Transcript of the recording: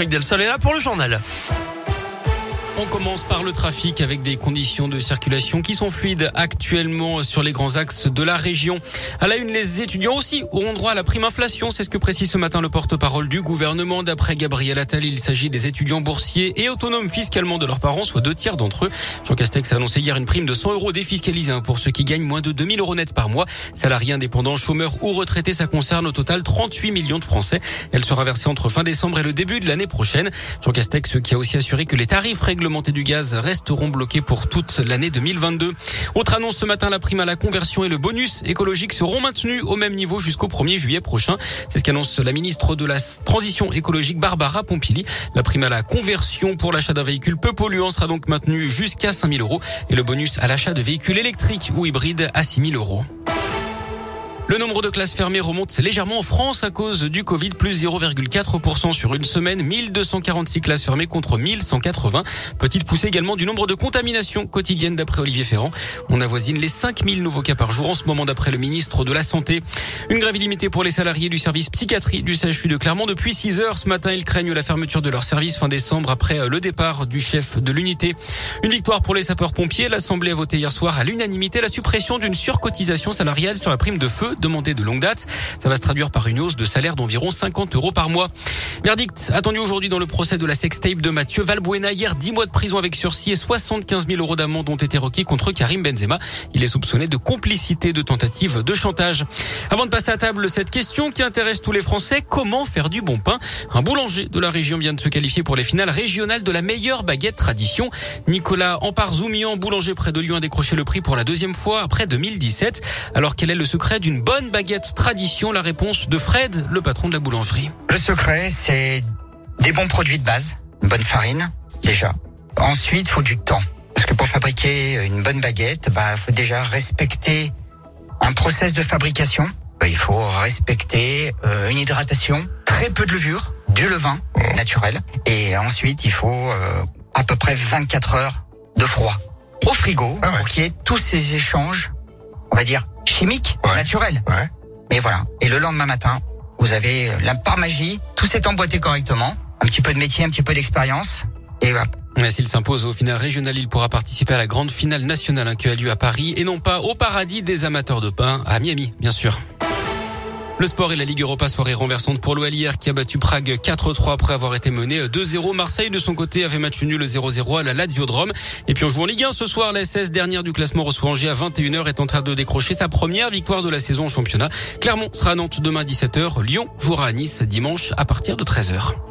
Patrick Delsol est pour le journal. On commence par le trafic avec des conditions de circulation qui sont fluides actuellement sur les grands axes de la région. À la une, les étudiants aussi auront droit à la prime inflation. C'est ce que précise ce matin le porte-parole du gouvernement. D'après Gabriel Attal, il s'agit des étudiants boursiers et autonomes fiscalement de leurs parents, soit deux tiers d'entre eux. Jean Castex a annoncé hier une prime de 100 euros défiscalisée pour ceux qui gagnent moins de 2000 euros net par mois. Salariés indépendants, chômeurs ou retraités, ça concerne au total 38 millions de Français. Elle sera versée entre fin décembre et le début de l'année prochaine. Jean Castex qui a aussi assuré que les tarifs réglementaires montée du gaz resteront bloqués pour toute l'année 2022. Autre annonce ce matin, la prime à la conversion et le bonus écologique seront maintenus au même niveau jusqu'au 1er juillet prochain. C'est ce qu'annonce la ministre de la Transition écologique Barbara Pompili. La prime à la conversion pour l'achat d'un véhicule peu polluant sera donc maintenue jusqu'à 5000 euros et le bonus à l'achat de véhicules électriques ou hybrides à 6000 euros. Le nombre de classes fermées remonte légèrement en France à cause du Covid, plus 0,4% sur une semaine, 1246 classes fermées contre 1180. Petite poussée également du nombre de contaminations quotidiennes d'après Olivier Ferrand. On avoisine les 5000 nouveaux cas par jour en ce moment d'après le ministre de la Santé. Une grève illimitée pour les salariés du service psychiatrie du CHU de Clermont depuis 6 heures. Ce matin, ils craignent la fermeture de leur service fin décembre après le départ du chef de l'unité. Une victoire pour les sapeurs-pompiers. L'Assemblée a voté hier soir à l'unanimité la suppression d'une surcotisation salariale sur la prime de feu demandé de longue date. Ça va se traduire par une hausse de salaire d'environ 50 euros par mois. Verdict attendu aujourd'hui dans le procès de la sextape de Mathieu Valbuena. Hier, 10 mois de prison avec sursis et 75 000 euros d'amende ont été requis contre Karim Benzema. Il est soupçonné de complicité de tentative de chantage. Avant de passer à table, cette question qui intéresse tous les Français, comment faire du bon pain? Un boulanger de la région vient de se qualifier pour les finales régionales de la meilleure baguette tradition. Nicolas Ampar-Zoumian, boulanger près de Lyon, a décroché le prix pour la deuxième fois après 2017. Alors quel est le secret d'une bonne baguette tradition La réponse de Fred, le patron de la boulangerie. Le secret, c'est des bons produits de base, une bonne farine, déjà. Ensuite, il faut du temps. Parce que pour fabriquer une bonne baguette, bah, faut déjà respecter un process de fabrication. Il faut respecter euh, une hydratation, très peu de levure, du levain naturel. Et ensuite, il faut euh, à peu près 24 heures de froid au frigo Ah ouais. pour qu'il y ait tous ces échanges, on va dire, Ouais. naturels. Ouais. Mais voilà. Et le lendemain matin, vous avez euh, la par magie, tout s'est emboîté correctement. Un petit peu de métier, un petit peu d'expérience. Et. Mais S'il s'impose au final régional, il pourra participer à la grande finale nationale hein, qui a lieu à Paris et non pas au paradis des amateurs de pain à Miami, bien sûr. Le sport et la Ligue Europa soirée renversante pour l'OL qui a battu Prague 4-3 après avoir été mené 2-0. Marseille de son côté avait match nul 0-0 à la Lazio-Drome. Et puis on joue en Ligue 1 ce soir. La 16 dernière du classement reçoit Angers à 21h est en train de décrocher sa première victoire de la saison au championnat. Clermont sera à Nantes demain à 17h. Lyon jouera à Nice dimanche à partir de 13h.